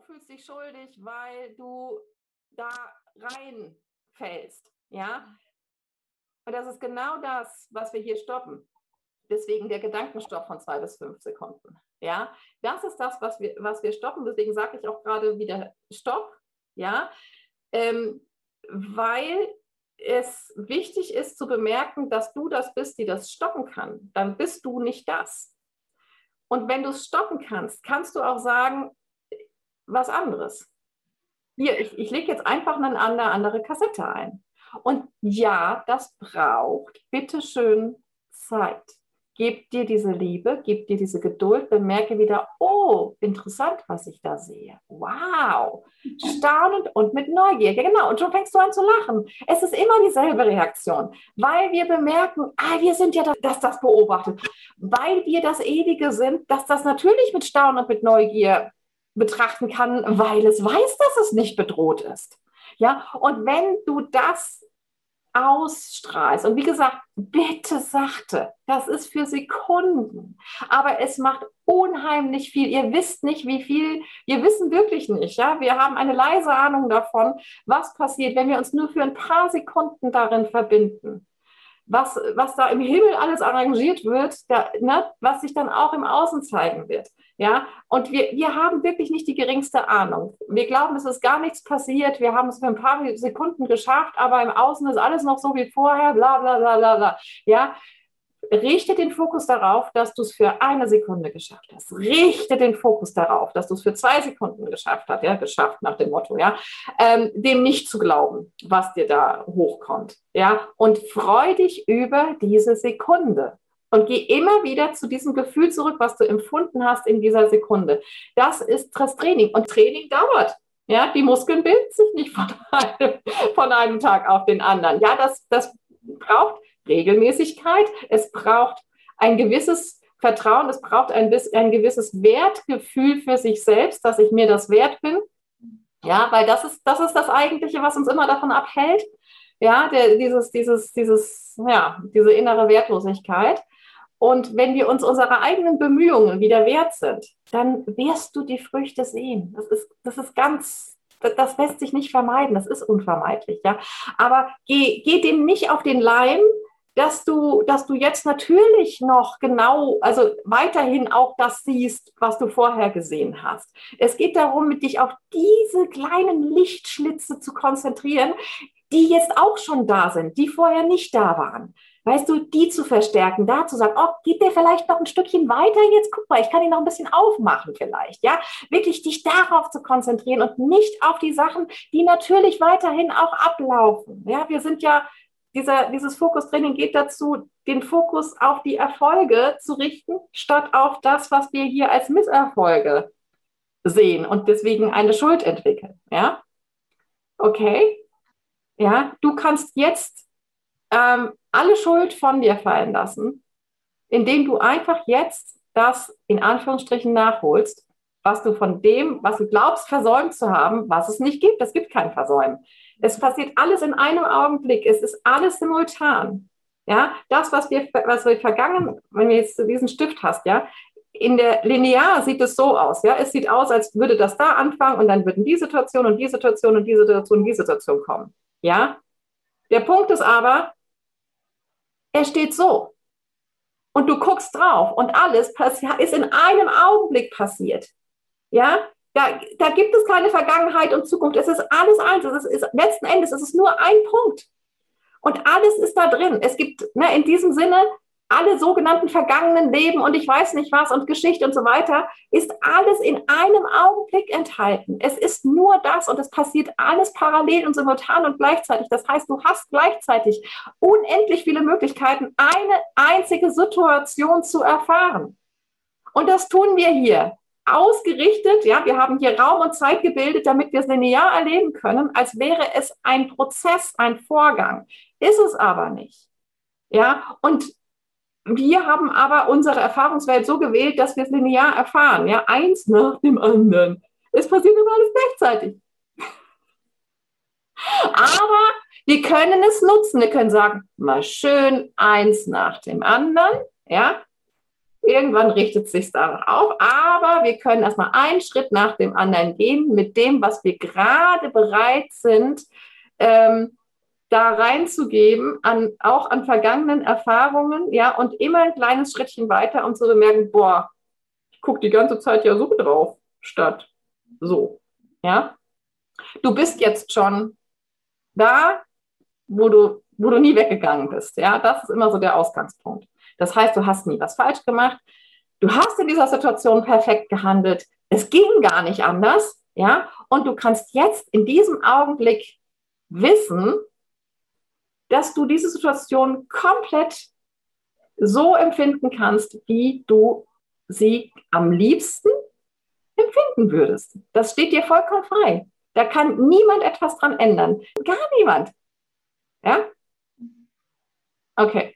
fühlst dich schuldig, weil du da reinfällst. Ja? Und das ist genau das, was wir hier stoppen. Deswegen der Gedankenstopp von zwei bis fünf Sekunden. Ja, das ist das, was wir, was wir stoppen. Deswegen sage ich auch gerade wieder Stopp. Ja, ähm, weil es wichtig ist zu bemerken, dass du das bist, die das stoppen kann. Dann bist du nicht das. Und wenn du es stoppen kannst, kannst du auch sagen, was anderes. Hier, ich, ich lege jetzt einfach eine andere, Kassette ein. Und ja, das braucht bitteschön Zeit. Gib dir diese Liebe, gib dir diese Geduld, bemerke wieder, oh, interessant, was ich da sehe. Wow, staunend und mit Neugier. Ja, genau, und schon fängst du an zu lachen. Es ist immer dieselbe Reaktion, weil wir bemerken, ah, wir sind ja das, das, das beobachtet. Weil wir das Ewige sind, dass das natürlich mit Staunen und mit Neugier betrachten kann, weil es weiß, dass es nicht bedroht ist. Ja, und wenn du das ausstrahlst. Und wie gesagt, bitte sachte, das ist für Sekunden, aber es macht unheimlich viel. Ihr wisst nicht, wie viel, wir wissen wirklich nicht. Ja? Wir haben eine leise Ahnung davon, was passiert, wenn wir uns nur für ein paar Sekunden darin verbinden was, was da im Himmel alles arrangiert wird, da, ne, was sich dann auch im Außen zeigen wird. Ja, und wir, wir haben wirklich nicht die geringste Ahnung. Wir glauben, es ist gar nichts passiert. Wir haben es für ein paar Sekunden geschafft, aber im Außen ist alles noch so wie vorher, bla, bla, bla, bla, bla. Ja, richte den Fokus darauf, dass du es für eine Sekunde geschafft hast. Richte den Fokus darauf, dass du es für zwei Sekunden geschafft hast, ja, geschafft nach dem Motto, ja, ähm, dem nicht zu glauben, was dir da hochkommt, ja, und freu dich über diese Sekunde. Und geh immer wieder zu diesem Gefühl zurück, was du empfunden hast in dieser Sekunde. Das ist das Training. Und Training dauert. Ja, die Muskeln bilden sich nicht von einem, von einem Tag auf den anderen. Ja, das, das braucht Regelmäßigkeit, es braucht ein gewisses Vertrauen, es braucht ein, ein gewisses Wertgefühl für sich selbst, dass ich mir das wert bin. Ja, weil das ist, das ist das Eigentliche, was uns immer davon abhält. Ja, der, dieses, dieses, dieses, ja, diese innere Wertlosigkeit. Und wenn wir uns unserer eigenen Bemühungen wieder wert sind, dann wirst du die Früchte sehen. Das ist, das ist ganz, das lässt sich nicht vermeiden. Das ist unvermeidlich, ja. Aber geh, geh dem nicht auf den Leim, dass du, dass du jetzt natürlich noch genau, also weiterhin auch das siehst, was du vorher gesehen hast. Es geht darum, dich auf diese kleinen Lichtschlitze zu konzentrieren, die jetzt auch schon da sind, die vorher nicht da waren. Weißt du, die zu verstärken, da zu sagen, oh, geht der vielleicht noch ein Stückchen weiter jetzt? Guck mal, ich kann ihn noch ein bisschen aufmachen vielleicht, ja? Wirklich dich darauf zu konzentrieren und nicht auf die Sachen, die natürlich weiterhin auch ablaufen. Ja, wir sind ja dieser, dieses Fokustraining geht dazu, den Fokus auf die Erfolge zu richten, statt auf das, was wir hier als Misserfolge sehen und deswegen eine Schuld entwickeln. Ja? Okay? Ja, du kannst jetzt ähm, alle Schuld von dir fallen lassen, indem du einfach jetzt das in Anführungsstrichen nachholst, was du von dem, was du glaubst, versäumt zu haben, was es nicht gibt. Es gibt kein Versäumen. Es passiert alles in einem Augenblick. Es ist alles simultan. Ja, das, was wir, was wir vergangen, wenn du jetzt diesen Stift hast, ja, in der Linear sieht es so aus, ja, es sieht aus, als würde das da anfangen und dann würden die Situation und die Situation und die Situation und die Situation kommen. Ja, der Punkt ist aber, er steht so und du guckst drauf und alles ist in einem Augenblick passiert. Ja, da, da gibt es keine Vergangenheit und Zukunft. Es ist alles eins. Es ist, ist, letzten Endes ist es nur ein Punkt. Und alles ist da drin. Es gibt ne, in diesem Sinne alle sogenannten vergangenen Leben und ich weiß nicht was und Geschichte und so weiter, ist alles in einem Augenblick enthalten. Es ist nur das und es passiert alles parallel und simultan und gleichzeitig. Das heißt, du hast gleichzeitig unendlich viele Möglichkeiten, eine einzige Situation zu erfahren. Und das tun wir hier ausgerichtet, ja, wir haben hier Raum und Zeit gebildet, damit wir es linear erleben können, als wäre es ein Prozess, ein Vorgang. Ist es aber nicht. Ja, und wir haben aber unsere Erfahrungswelt so gewählt, dass wir es linear erfahren, ja, eins nach dem anderen. Es passiert immer alles gleichzeitig. Aber wir können es nutzen. Wir können sagen, mal schön eins nach dem anderen, ja, Irgendwann richtet sich danach auf, aber wir können erstmal einen Schritt nach dem anderen gehen mit dem, was wir gerade bereit sind, ähm, da reinzugeben, an, auch an vergangenen Erfahrungen, ja, und immer ein kleines Schrittchen weiter, um zu bemerken, boah, ich gucke die ganze Zeit ja so drauf, statt so, ja. Du bist jetzt schon da, wo du, wo du nie weggegangen bist, ja. Das ist immer so der Ausgangspunkt. Das heißt, du hast nie was falsch gemacht. Du hast in dieser Situation perfekt gehandelt. Es ging gar nicht anders, ja. Und du kannst jetzt in diesem Augenblick wissen, dass du diese Situation komplett so empfinden kannst, wie du sie am liebsten empfinden würdest. Das steht dir vollkommen frei. Da kann niemand etwas dran ändern. Gar niemand. Ja? Okay.